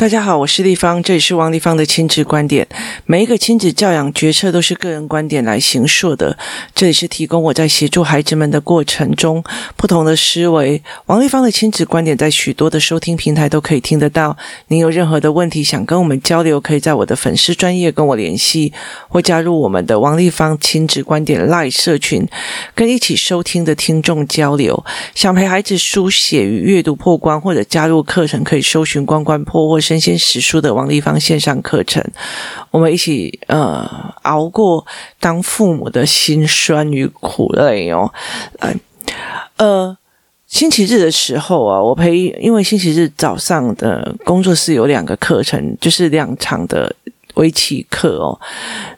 大家好，我是立方，这里是王立方的亲子观点。每一个亲子教养决策都是个人观点来形塑的，这里是提供我在协助孩子们的过程中不同的思维。王立方的亲子观点在许多的收听平台都可以听得到。您有任何的问题想跟我们交流，可以在我的粉丝专业跟我联系，或加入我们的王立方亲子观点 Live 社群，跟一起收听的听众交流。想陪孩子书写与阅读破关，或者加入课程，可以搜寻关关破或身心实书的王立芳线上课程，我们一起呃熬过当父母的辛酸与苦累哦。呃，星期日的时候啊，我陪，因为星期日早上的工作室有两个课程，就是两场的。围棋课哦，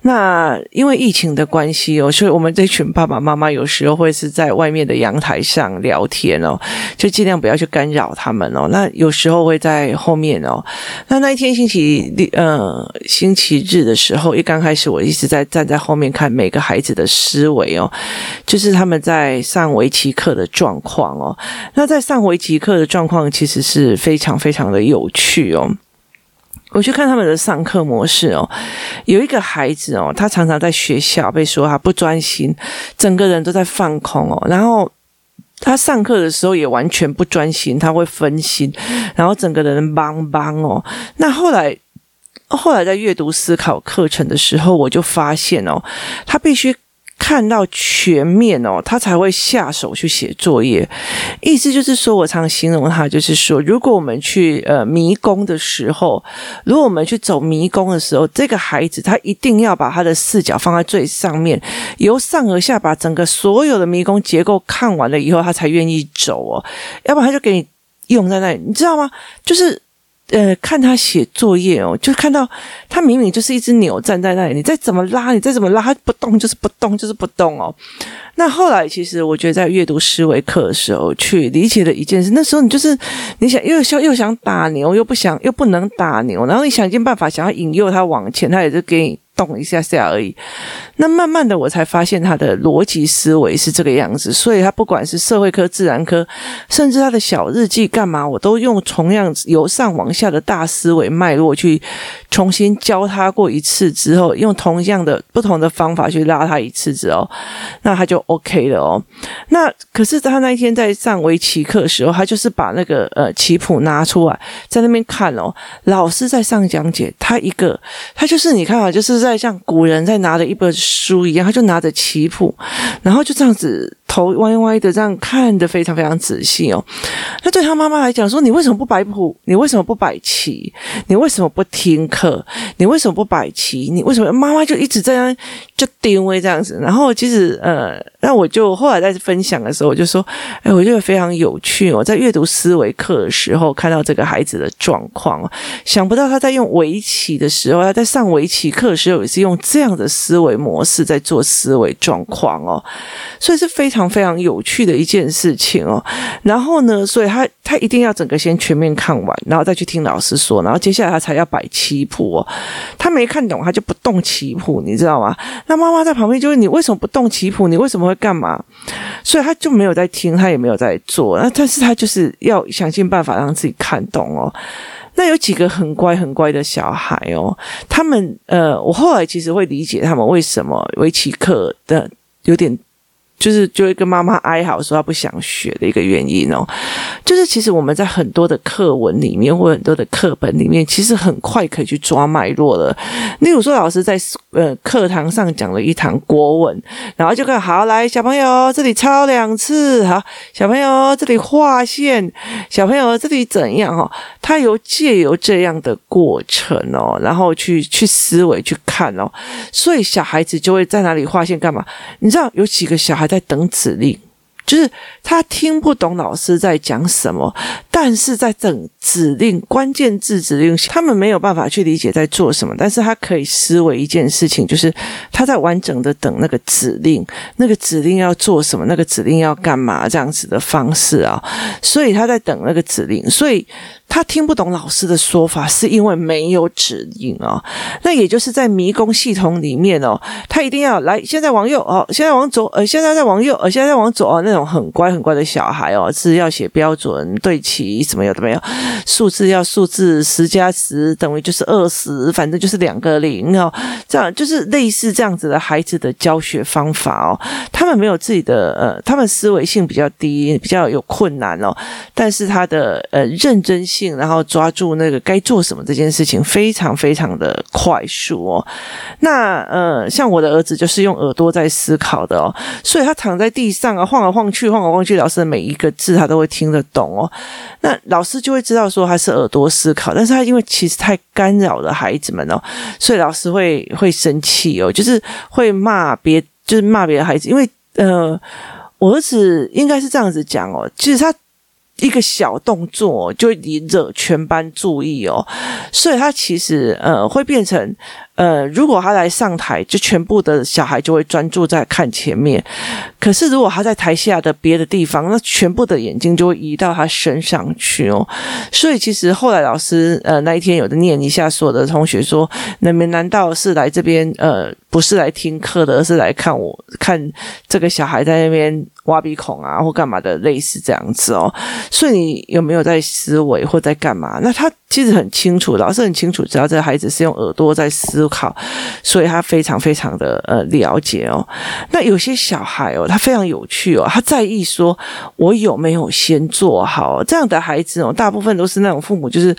那因为疫情的关系哦，所以我们这群爸爸妈妈有时候会是在外面的阳台上聊天哦，就尽量不要去干扰他们哦。那有时候会在后面哦。那那一天星期呃星期日的时候，一刚开始我一直在站在后面看每个孩子的思维哦，就是他们在上围棋课的状况哦。那在上围棋课的状况其实是非常非常的有趣哦。我去看他们的上课模式哦，有一个孩子哦，他常常在学校被说他不专心，整个人都在放空哦，然后他上课的时候也完全不专心，他会分心，然后整个人邦邦哦。那后来后来在阅读思考课程的时候，我就发现哦，他必须。看到全面哦，他才会下手去写作业。意思就是说，我常形容他，就是说，如果我们去呃迷宫的时候，如果我们去走迷宫的时候，这个孩子他一定要把他的视角放在最上面，由上而下把整个所有的迷宫结构看完了以后，他才愿意走哦。要不然他就给你用在那里，你知道吗？就是。呃，看他写作业哦，就看到他明明就是一只牛站在那里，你再怎么拉，你再怎么拉，他不动就是不动，就是不动哦。那后来其实我觉得在阅读思维课的时候去理解了一件事，那时候你就是你想又想又想打牛，又不想又不能打牛，然后你想尽办法想要引诱他往前，他也是给你。动一下下而已，那慢慢的我才发现他的逻辑思维是这个样子，所以他不管是社会科、自然科，甚至他的小日记干嘛，我都用同样由上往下的大思维脉络去重新教他过一次之后，用同样的不同的方法去拉他一次之后，那他就 OK 了哦。那可是他那一天在上围棋课的时候，他就是把那个呃棋谱拿出来在那边看哦，老师在上讲解，他一个他就是你看啊，就是。在像古人在拿着一本书一样，他就拿着棋谱，然后就这样子。头歪歪的，这样看得非常非常仔细哦。那对他妈妈来讲说：“你为什么不摆谱？你为什么不摆棋？你为什么不听课？你为什么不摆棋？你为什么？”妈妈就一直这样就定位这样子。然后其实呃，那我就后来在分享的时候，我就说：“哎，我觉得非常有趣哦。”在阅读思维课的时候，看到这个孩子的状况，想不到他在用围棋的时候，他在上围棋课的时候，也是用这样的思维模式在做思维状况哦。所以是非常。非常有趣的一件事情哦，然后呢，所以他他一定要整个先全面看完，然后再去听老师说，然后接下来他才要摆棋谱哦。他没看懂，他就不动棋谱，你知道吗？那妈妈在旁边就问你为什么不动棋谱？你为什么会干嘛？所以他就没有在听，他也没有在做。那但是他就是要想尽办法让自己看懂哦。那有几个很乖很乖的小孩哦，他们呃，我后来其实会理解他们为什么围棋课的有点。就是就会跟妈妈哀嚎说他不想学的一个原因哦，就是其实我们在很多的课文里面或很多的课本里面，其实很快可以去抓脉络了。例如说，老师在呃课堂上讲了一堂国文，然后就看好来小朋友这里抄两次，好小朋友这里画线，小朋友这里怎样哦？他有借由这样的过程哦，然后去去思维去看哦，所以小孩子就会在哪里画线干嘛？你知道有几个小孩？在等指令，就是他听不懂老师在讲什么，但是在等指令，关键字指令，他们没有办法去理解在做什么，但是他可以思维一件事情，就是他在完整的等那个指令，那个指令要做什么，那个指令要干嘛这样子的方式啊，所以他在等那个指令，所以。他听不懂老师的说法，是因为没有指引哦。那也就是在迷宫系统里面哦，他一定要来，现在往右哦，现在往左，呃，现在在往右，呃，现在在往左哦，那种很乖很乖的小孩哦，字要写标准对齐，什么有的没有，数字要数字十加十等于就是二十，反正就是两个零哦，这样就是类似这样子的孩子的教学方法哦，他们没有自己的呃，他们思维性比较低，比较有困难哦，但是他的呃认真性，然后抓住那个该做什么这件事情，非常非常的快速哦。那呃，像我的儿子就是用耳朵在思考的哦，所以他躺在地上啊，晃来晃去，晃来晃去，老师的每一个字他都会听得懂哦。那老师就会知道说他是耳朵思考，但是他因为其实太干扰了孩子们哦，所以老师会会生气哦，就是会骂别，就是骂别的孩子，因为呃，我儿子应该是这样子讲哦，其实他。一个小动作就引惹全班注意哦，所以他其实呃会变成。呃，如果他来上台，就全部的小孩就会专注在看前面。可是如果他在台下的别的地方，那全部的眼睛就会移到他身上去哦。所以其实后来老师呃那一天有的念一下，所有的同学说：“你们难道是来这边呃不是来听课的，而是来看我看这个小孩在那边挖鼻孔啊或干嘛的，类似这样子哦。”所以你有没有在思维或在干嘛？那他。其实很清楚，老师很清楚，只要这个孩子是用耳朵在思考，所以他非常非常的呃了解哦。那有些小孩哦，他非常有趣哦，他在意说我有没有先做好。这样的孩子哦，大部分都是那种父母，就是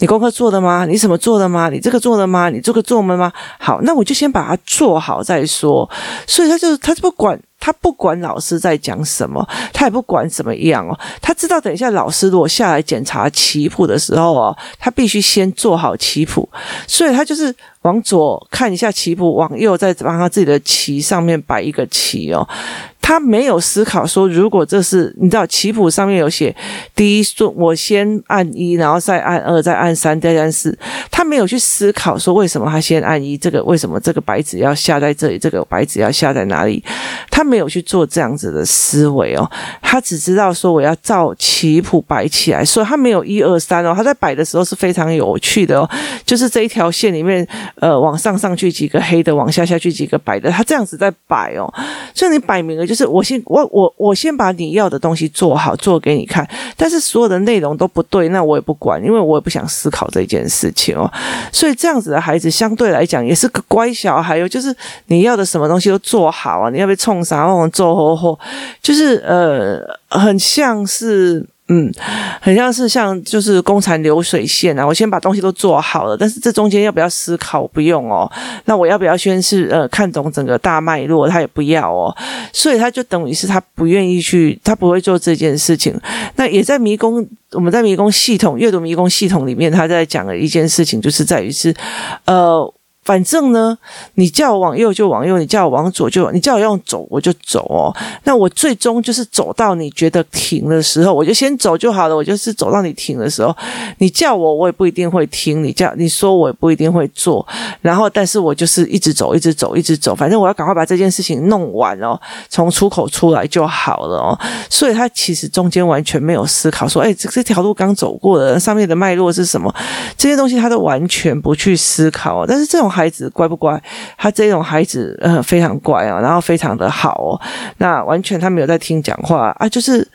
你功课做了吗？你什么做了吗？你这个做了吗？你这个做了吗？好，那我就先把它做好再说。所以他就他就不管。他不管老师在讲什么，他也不管怎么样哦。他知道等一下老师如果下来检查棋谱的时候哦，他必须先做好棋谱，所以他就是往左看一下棋谱，往右再帮他自己的棋上面摆一个棋哦。他没有思考说，如果这是你知道棋谱上面有写第一顺，我先按一，然后再按二，再按三，再按四。他没有去思考说，为什么他先按一，这个为什么这个白纸要下在这里，这个白纸要下在哪里？他没有去做这样子的思维哦，他只知道说我要照棋谱摆起来，所以他没有一二三哦。他在摆的时候是非常有趣的哦，就是这一条线里面，呃，往上上去几个黑的，往下下去几个白的，他这样子在摆哦，所以你摆明了就。就是我先我我我先把你要的东西做好做给你看，但是所有的内容都不对，那我也不管，因为我也不想思考这件事情哦。所以这样子的孩子相对来讲也是个乖小孩哟，就是你要的什么东西都做好啊，你要被冲啥往做吼吼，就是呃，很像是。嗯，很像是像就是工厂流水线啊，我先把东西都做好了，但是这中间要不要思考？不用哦。那我要不要先是呃看懂整个大脉络？他也不要哦。所以他就等于是他不愿意去，他不会做这件事情。那也在迷宫，我们在迷宫系统阅读迷宫系统里面，他在讲的一件事情，就是在于是呃。反正呢，你叫我往右就往右，你叫我往左就，你叫我用走我就走哦。那我最终就是走到你觉得停的时候，我就先走就好了。我就是走到你停的时候，你叫我我也不一定会听，你叫你说我也不一定会做。然后，但是我就是一直走，一直走，一直走。反正我要赶快把这件事情弄完哦，从出口出来就好了哦。所以他其实中间完全没有思考说，哎，这这条路刚走过的上面的脉络是什么？这些东西他都完全不去思考。但是这种。孩子乖不乖？他这种孩子，呃，非常乖啊，然后非常的好哦。那完全他没有在听讲话啊，就是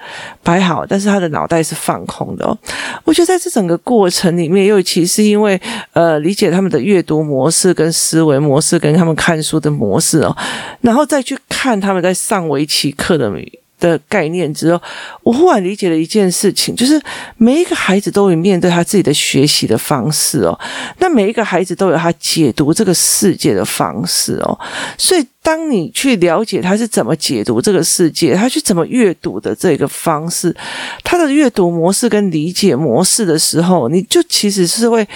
摆好，但是他的脑袋是放空的哦。我觉得在这整个过程里面，尤其是因为呃，理解他们的阅读模式跟思维模式，跟他们看书的模式哦，然后再去看他们在上围棋课的。的概念之后，我忽然理解了一件事情，就是每一个孩子都有面对他自己的学习的方式哦，那每一个孩子都有他解读这个世界的方式哦，所以当你去了解他是怎么解读这个世界，他去怎么阅读的这个方式，他的阅读模式跟理解模式的时候，你就其实是会。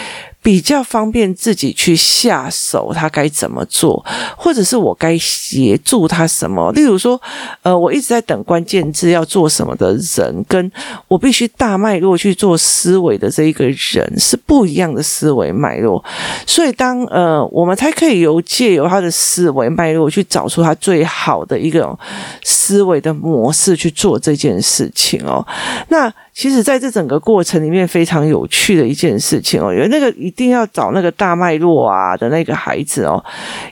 比较方便自己去下手，他该怎么做，或者是我该协助他什么？例如说，呃，我一直在等关键字要做什么的人，跟我必须大脉络去做思维的这一个人是不一样的思维脉络。所以当，呃，我们才可以由借由他的思维脉络去找出他最好的一个思维的模式去做这件事情哦。那。其实在这整个过程里面非常有趣的一件事情哦，因为那个一定要找那个大脉络啊的那个孩子哦，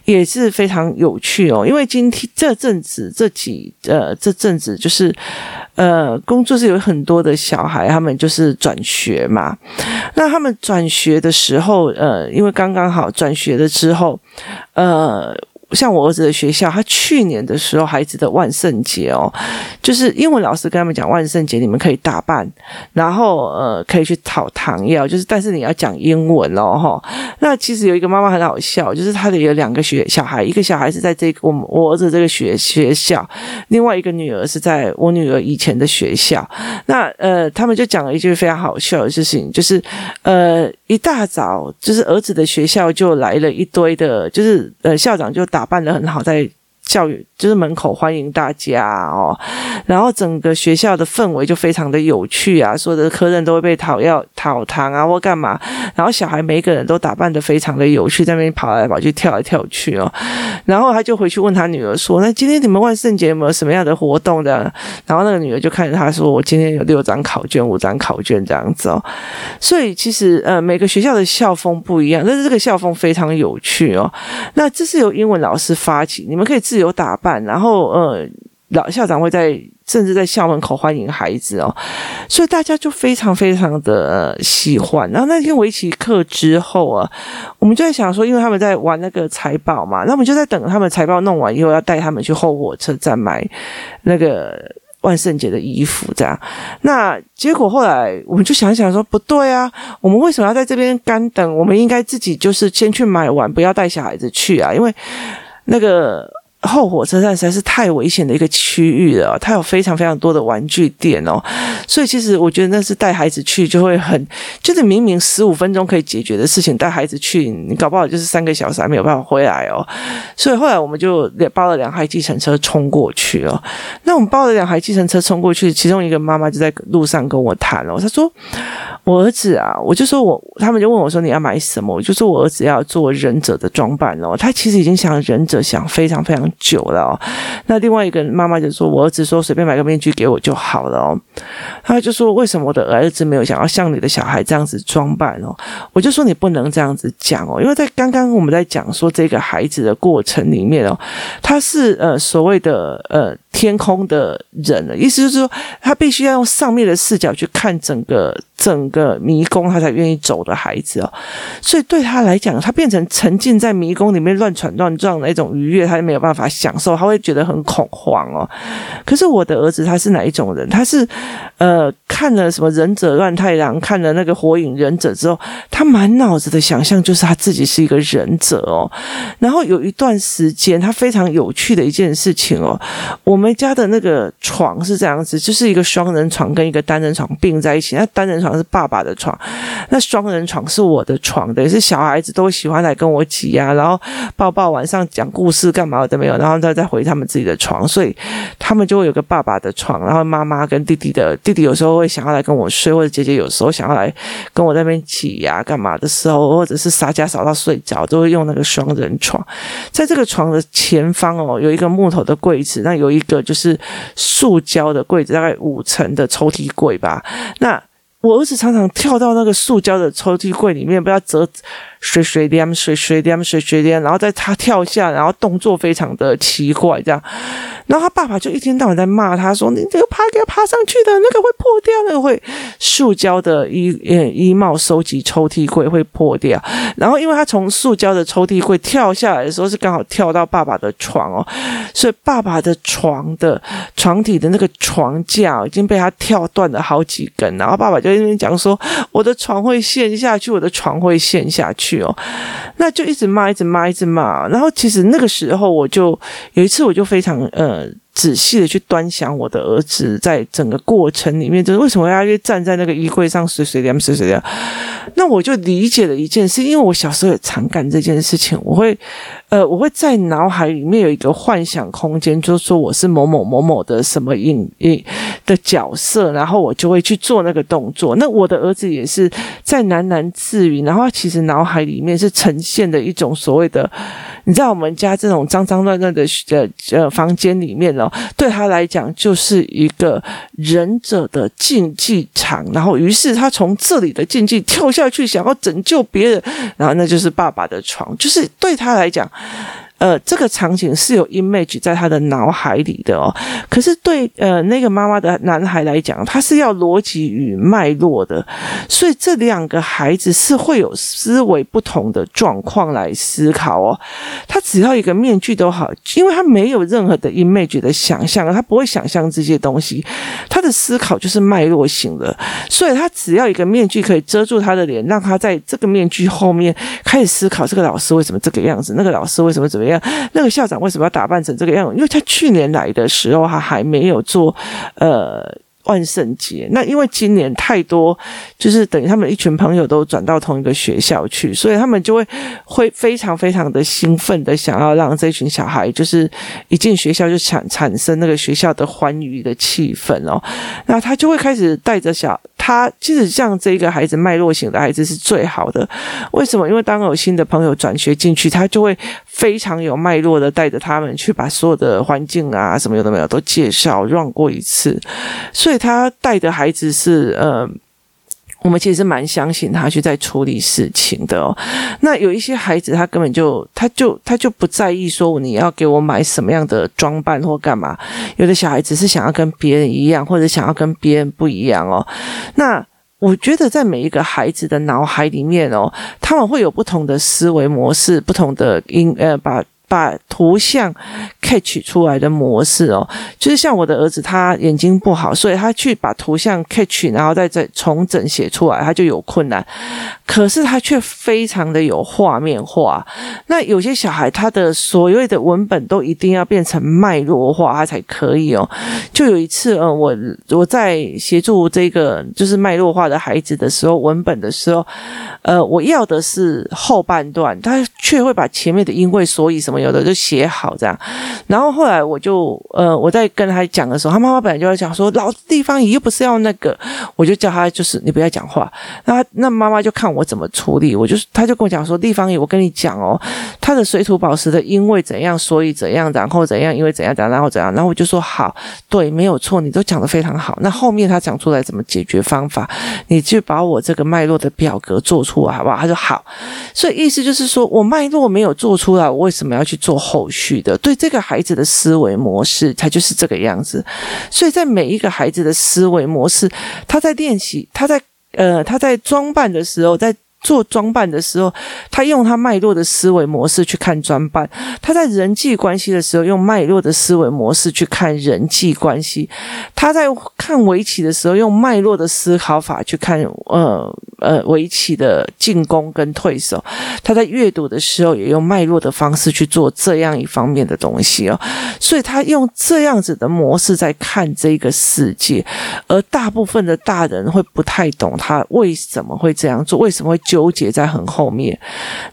也是非常有趣哦。因为今天这阵子这几呃这阵子就是呃工作是有很多的小孩，他们就是转学嘛。那他们转学的时候，呃，因为刚刚好转学了之后，呃。像我儿子的学校，他去年的时候，孩子的万圣节哦，就是英文老师跟他们讲，万圣节你们可以打扮，然后呃，可以去讨糖药，就是但是你要讲英文哦，哈。那其实有一个妈妈很好笑，就是她的有两个学小孩，一个小孩是在这个我我儿子这个学学校，另外一个女儿是在我女儿以前的学校。那呃，他们就讲了一句非常好笑的事情，就是呃，一大早就是儿子的学校就来了一堆的，就是呃，校长就打。扮的很好，在教育就是门口欢迎大家哦，然后整个学校的氛围就非常的有趣啊，所有的客人都会被讨要讨糖啊或干嘛，然后小孩每一个人都打扮得非常的有趣，在那边跑来跑去跳来跳去哦，然后他就回去问他女儿说：“那今天你们万圣节有没有什么样的活动的？”然后那个女儿就看着他说：“我今天有六张考卷，五张考卷这样子哦。”所以其实呃每个学校的校风不一样，但是这个校风非常有趣哦。那这是由英文老师发起，你们可以自有打扮，然后呃，老校长会在甚至在校门口欢迎孩子哦，所以大家就非常非常的喜欢。然后那天围棋课之后啊，我们就在想说，因为他们在玩那个财宝嘛，那我们就在等他们财宝弄完以后，要带他们去后火车站买那个万圣节的衣服，这样。那结果后来我们就想想说，不对啊，我们为什么要在这边干等？我们应该自己就是先去买完，不要带小孩子去啊，因为那个。后火车站实在是太危险的一个区域了，它有非常非常多的玩具店哦，所以其实我觉得那是带孩子去就会很，就是明明十五分钟可以解决的事情，带孩子去你搞不好就是三个小时还没有办法回来哦。所以后来我们就包了两台计程车冲过去哦。那我们包了两台计程车冲过去，其中一个妈妈就在路上跟我谈哦，她说：“我儿子啊，我就说我，他们就问我说你要买什么？我就说我儿子要做忍者的装扮哦，他其实已经想忍者想非常非常。”久了哦，那另外一个妈妈就说：“我儿子说随便买个面具给我就好了哦。”他就说：“为什么我的儿子没有想要像你的小孩这样子装扮哦？”我就说：“你不能这样子讲哦，因为在刚刚我们在讲说这个孩子的过程里面哦，他是呃所谓的呃天空的人了，意思就是说他必须要用上面的视角去看整个。”整个迷宫，他才愿意走的孩子哦，所以对他来讲，他变成沉浸在迷宫里面乱闯乱撞的一种愉悦，他就没有办法享受，他会觉得很恐慌哦。可是我的儿子他是哪一种人？他是呃看了什么忍者乱太郎，看了那个火影忍者之后，他满脑子的想象就是他自己是一个忍者哦。然后有一段时间，他非常有趣的一件事情哦，我我们家的那个床是这样子，就是一个双人床跟一个单人床并在一起，那单人床。是爸爸的床，那双人床是我的床的，也是小孩子都喜欢来跟我挤呀、然后抱抱，晚上讲故事干嘛都没有，然后再再回他们自己的床，所以他们就会有个爸爸的床，然后妈妈跟弟弟的弟弟有时候会想要来跟我睡，或者姐姐有时候想要来跟我那边挤呀、干嘛的时候，或者是撒娇撒到睡着，都会用那个双人床。在这个床的前方哦，有一个木头的柜子，那有一个就是塑胶的柜子，大概五层的抽屉柜吧，那。我儿子常常跳到那个塑胶的抽屉柜里面，不要折。水水点，水水点，水水点，然后在他跳下，然后动作非常的奇怪，这样，然后他爸爸就一天到晚在骂他说：“你这个爬给他爬上去的那个会破掉，那个会塑胶的衣呃衣帽收集抽屉柜会破掉。”然后因为他从塑胶的抽屉柜跳下来的时候是刚好跳到爸爸的床哦，所以爸爸的床的床体的那个床架已经被他跳断了好几根，然后爸爸就在那边讲说：“我的床会陷下去，我的床会陷下去。”哦，那就一直骂，一直骂，一直骂。然后其实那个时候，我就有一次，我就非常呃。仔细的去端详我的儿子，在整个过程里面，就是为什么要站在那个衣柜上随随便随随便，那我就理解了一件事，因为我小时候也常干这件事情，我会，呃，我会在脑海里面有一个幻想空间，就是说我是某某某某的什么影影的角色，然后我就会去做那个动作。那我的儿子也是在喃喃自语，然后他其实脑海里面是呈现的一种所谓的。你在我们家这种脏脏乱乱的呃呃房间里面对他来讲就是一个忍者的竞技场。然后，于是他从这里的竞技跳下去，想要拯救别人。然后，那就是爸爸的床，就是对他来讲。呃，这个场景是有 image 在他的脑海里的哦。可是对呃那个妈妈的男孩来讲，他是要逻辑与脉络的，所以这两个孩子是会有思维不同的状况来思考哦。他只要一个面具都好，因为他没有任何的 image 的想象，他不会想象这些东西，他的思考就是脉络型的，所以他只要一个面具可以遮住他的脸，让他在这个面具后面开始思考这个老师为什么这个样子，那个老师为什么怎么样。那个校长为什么要打扮成这个样？因为他去年来的时候，他还没有做呃万圣节。那因为今年太多，就是等于他们一群朋友都转到同一个学校去，所以他们就会会非常非常的兴奋的想要让这群小孩，就是一进学校就产产生那个学校的欢愉的气氛哦。那他就会开始带着小。他其实像这个孩子脉络型的孩子是最好的，为什么？因为当有新的朋友转学进去，他就会非常有脉络的带着他们去把所有的环境啊什么有的没有都介绍绕过一次，所以他带的孩子是呃。我们其实蛮相信他去在处理事情的哦。那有一些孩子，他根本就他就他就不在意说你要给我买什么样的装扮或干嘛。有的小孩子是想要跟别人一样，或者想要跟别人不一样哦。那我觉得在每一个孩子的脑海里面哦，他们会有不同的思维模式，不同的因呃把。把图像 catch 出来的模式哦，就是像我的儿子，他眼睛不好，所以他去把图像 catch，然后再再重整写出来，他就有困难。可是他却非常的有画面化。那有些小孩，他的所谓的文本都一定要变成脉络化，他才可以哦。就有一次，嗯，我我在协助这个就是脉络化的孩子的时候，文本的时候，呃，我要的是后半段，他却会把前面的因为所以什么。有的就写好这样，然后后来我就呃，我在跟他讲的时候，他妈妈本来就要讲说，老地方你又不是要那个，我就叫他就是你不要讲话。那那妈妈就看我怎么处理，我就是他就跟我讲说，地方仪，我跟你讲哦，他的水土保持的因为怎样，所以怎样，然后怎样，因为怎样怎样，然后怎样，然后我就说好，对，没有错，你都讲的非常好。那后面他讲出来怎么解决方法，你就把我这个脉络的表格做出来，好不好？他说好，所以意思就是说我脉络没有做出来，我为什么要去？去做后续的，对这个孩子的思维模式，他就是这个样子。所以在每一个孩子的思维模式，他在练习，他在呃，他在装扮的时候，在。做装扮的时候，他用他脉络的思维模式去看装扮；他在人际关系的时候，用脉络的思维模式去看人际关系；他在看围棋的时候，用脉络的思考法去看呃呃围棋的进攻跟退守；他在阅读的时候，也用脉络的方式去做这样一方面的东西哦。所以他用这样子的模式在看这个世界，而大部分的大人会不太懂他为什么会这样做，为什么会。纠结在很后面，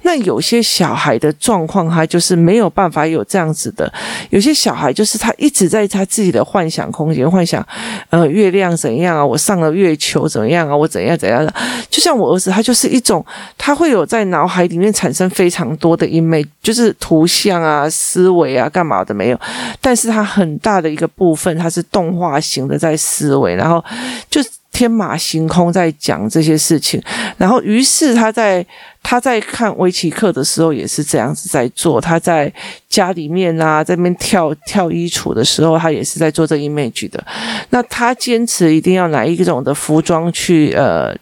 那有些小孩的状况，他就是没有办法有这样子的。有些小孩就是他一直在他自己的幻想空间，幻想，呃，月亮怎样啊？我上了月球怎么样啊？我怎样怎样的？就像我儿子，他就是一种，他会有在脑海里面产生非常多的 image，就是图像啊、思维啊、干嘛的没有。但是他很大的一个部分，他是动画型的在思维，然后就。天马行空在讲这些事情，然后于是他在他在看围棋课的时候也是这样子在做。他在家里面啊，在那边跳跳衣橱的时候，他也是在做这 image 的。那他坚持一定要拿一种的服装去呃。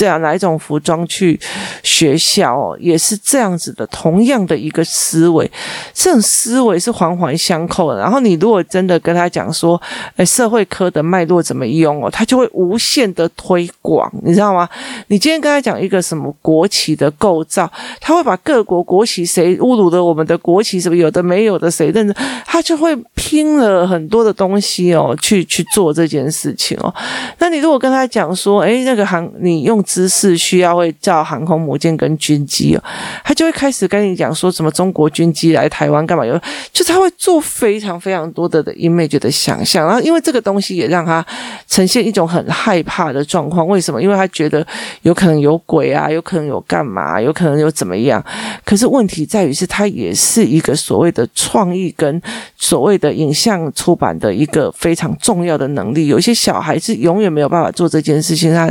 这样哪一种服装去学校哦，也是这样子的，同样的一个思维，这种思维是环环相扣的。然后你如果真的跟他讲说，诶，社会科的脉络怎么用哦，他就会无限的推广，你知道吗？你今天跟他讲一个什么国旗的构造，他会把各国国旗谁侮辱了我们的国旗，什么有的没有的谁认识，他就会拼了很多的东西哦，去去做这件事情哦。那你如果跟他讲说，诶，那个行你用。姿势需要会造航空母舰跟军机哦，他就会开始跟你讲说什么中国军机来台湾干嘛？有就他会做非常非常多的的 image 的想象，然后因为这个东西也让他呈现一种很害怕的状况。为什么？因为他觉得有可能有鬼啊，有可能有干嘛，有可能有怎么样。可是问题在于是，他也是一个所谓的创意跟所谓的影像出版的一个非常重要的能力。有一些小孩子永远没有办法做这件事情，他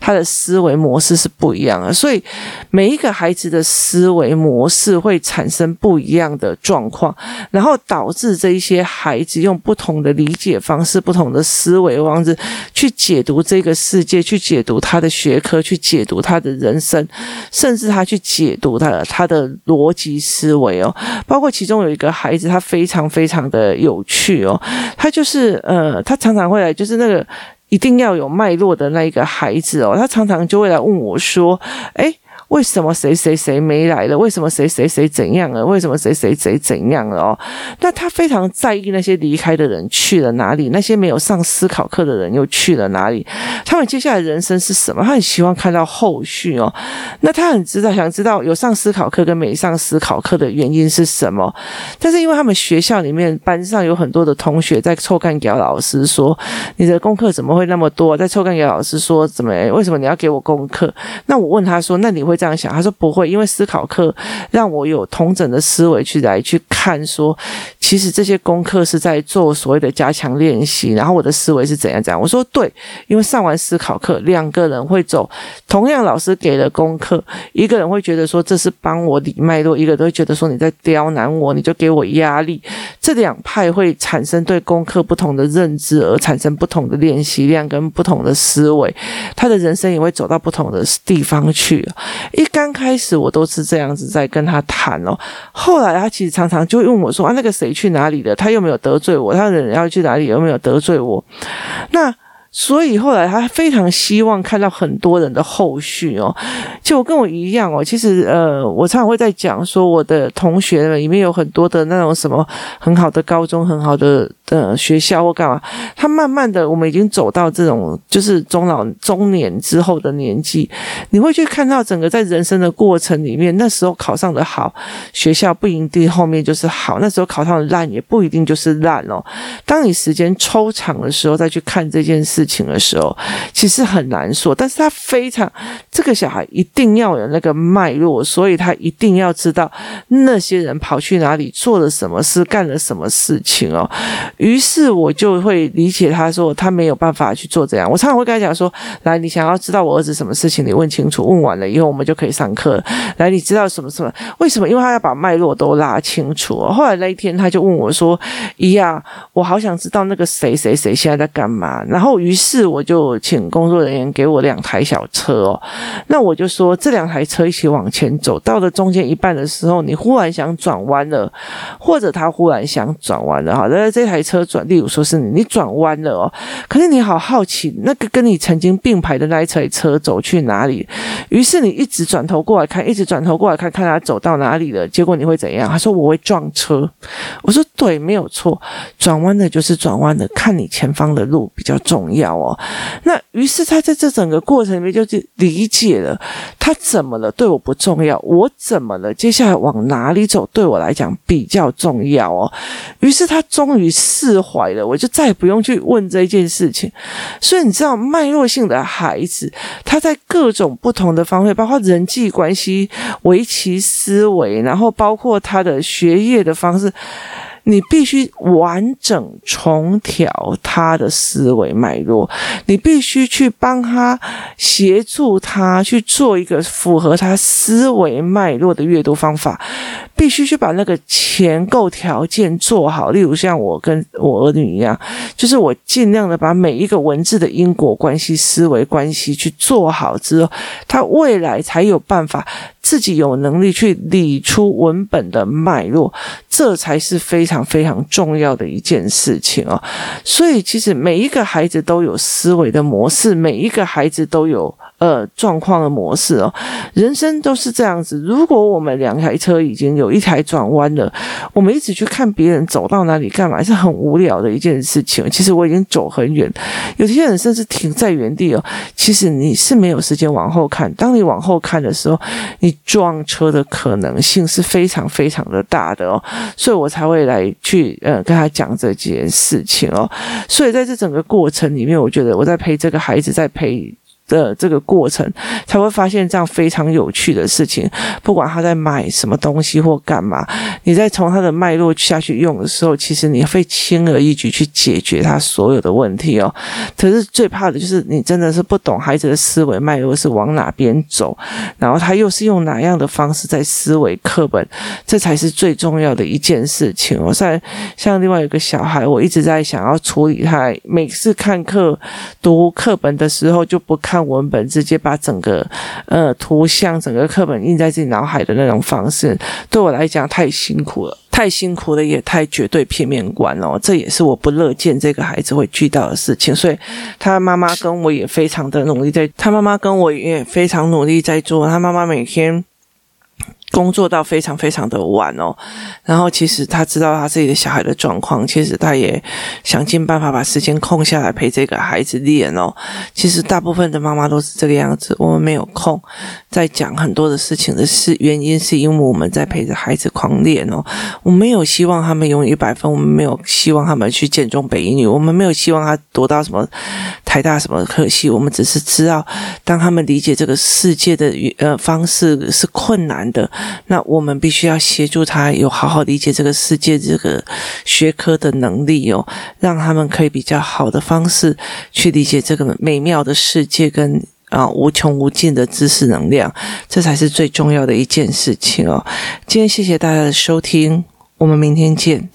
他的思思维模式是不一样的。所以每一个孩子的思维模式会产生不一样的状况，然后导致这一些孩子用不同的理解方式、不同的思维方式去解读这个世界，去解读他的学科，去解读他的人生，甚至他去解读他他的逻辑思维哦。包括其中有一个孩子，他非常非常的有趣哦，他就是呃，他常常会来，就是那个一定要有脉络的那一个孩子哦，他常常就会来问我说：“诶。”为什么谁谁谁没来了？为什么谁谁谁怎样了？为什么谁谁谁怎样了？哦，那他非常在意那些离开的人去了哪里，那些没有上思考课的人又去了哪里？他们接下来人生是什么？他很希望看到后续哦。那他很知道，想知道有上思考课跟没上思考课的原因是什么？但是因为他们学校里面班上有很多的同学在臭干给老师说：“你的功课怎么会那么多？”在臭干给老师说：“怎么？为什么你要给我功课？”那我问他说：“那你会？”这样想，他说不会，因为思考课让我有同整的思维去来去看，说其实这些功课是在做所谓的加强练习，然后我的思维是怎样怎样。我说对，因为上完思考课，两个人会走同样老师给的功课，一个人会觉得说这是帮我理脉络，一个都会觉得说你在刁难我，你就给我压力。这两派会产生对功课不同的认知，而产生不同的练习量跟不同的思维，他的人生也会走到不同的地方去。一刚开始我都是这样子在跟他谈哦，后来他其实常常就问我说啊，那个谁去哪里了？他又没有得罪我，他的人要去哪里？有没有得罪我？那。所以后来他非常希望看到很多人的后续哦，就跟我一样哦。其实呃，我常常会在讲说，我的同学里面有很多的那种什么很好的高中、很好的的学校或干嘛。他慢慢的，我们已经走到这种就是中老中年之后的年纪，你会去看到整个在人生的过程里面，那时候考上的好学校不一定后面就是好，那时候考上的烂也不一定就是烂哦。当你时间抽长的时候，再去看这件事情的时候，其实很难说，但是他非常这个小孩一定要有那个脉络，所以他一定要知道那些人跑去哪里做了什么事，干了什么事情哦。于是我就会理解他说他没有办法去做这样。我常常会跟他讲说：“来，你想要知道我儿子什么事情，你问清楚，问完了以后我们就可以上课。来，你知道什么什么？为什么？因为他要把脉络都拉清楚。后来那一天他就问我说：‘姨呀，我好想知道那个谁谁谁现在在干嘛。’然后于是我就请工作人员给我两台小车哦，那我就说这两台车一起往前走，到了中间一半的时候，你忽然想转弯了，或者他忽然想转弯了哈，那这台车转，例如说是你，你转弯了哦，可是你好好奇那个跟你曾经并排的那一台车走去哪里，于是你一直转头过来看，一直转头过来看，看他走到哪里了，结果你会怎样？他说我会撞车，我说对，没有错，转弯的就是转弯的，看你前方的路比较重要。哦，那于是他在这整个过程里面就是理解了他怎么了，对我不重要，我怎么了，接下来往哪里走对我来讲比较重要哦。于是他终于释怀了，我就再也不用去问这件事情。所以你知道，脉络性的孩子，他在各种不同的方面，包括人际关系、围棋思维，然后包括他的学业的方式。你必须完整重调他的思维脉络，你必须去帮他协助他去做一个符合他思维脉络的阅读方法，必须去把那个前构条件做好。例如像我跟我儿女一样，就是我尽量的把每一个文字的因果关系、思维关系去做好之后，他未来才有办法自己有能力去理出文本的脉络，这才是非常。非常重要的一件事情啊，所以其实每一个孩子都有思维的模式，每一个孩子都有呃状况的模式哦。人生都是这样子，如果我们两台车已经有一台转弯了，我们一直去看别人走到哪里干嘛，是很无聊的一件事情。其实我已经走很远，有些人甚至停在原地哦。其实你是没有时间往后看，当你往后看的时候，你撞车的可能性是非常非常的大的哦。所以我才会来去呃跟他讲这件事情哦。所以在这整个过程里面，我觉得我在陪这个孩子，在陪。的这个过程，才会发现这样非常有趣的事情。不管他在买什么东西或干嘛，你在从他的脉络下去用的时候，其实你会轻而易举去解决他所有的问题哦。可是最怕的就是你真的是不懂孩子的思维脉络是往哪边走，然后他又是用哪样的方式在思维课本，这才是最重要的一件事情。我在像另外一个小孩，我一直在想要处理他，每次看课读课本的时候就不看。看文本，直接把整个呃图像、整个课本印在自己脑海的那种方式，对我来讲太辛苦了，太辛苦了，也太绝对片面观了。这也是我不乐见这个孩子会遇到的事情。所以，他妈妈跟我也非常的努力在，他妈妈跟我也非常努力在做。他妈妈每天。工作到非常非常的晚哦，然后其实他知道他自己的小孩的状况，其实他也想尽办法把时间空下来陪这个孩子练哦。其实大部分的妈妈都是这个样子，我们没有空在讲很多的事情的是原因，是因为我们在陪着孩子狂练哦。我没有希望他们拥有一百分，我们没有希望他们去建中北一女，我们没有希望他读到什么台大什么科系，我们只是知道，当他们理解这个世界的呃方式是困难的。那我们必须要协助他有好好理解这个世界这个学科的能力哦，让他们可以比较好的方式去理解这个美妙的世界跟啊无穷无尽的知识能量，这才是最重要的一件事情哦。今天谢谢大家的收听，我们明天见。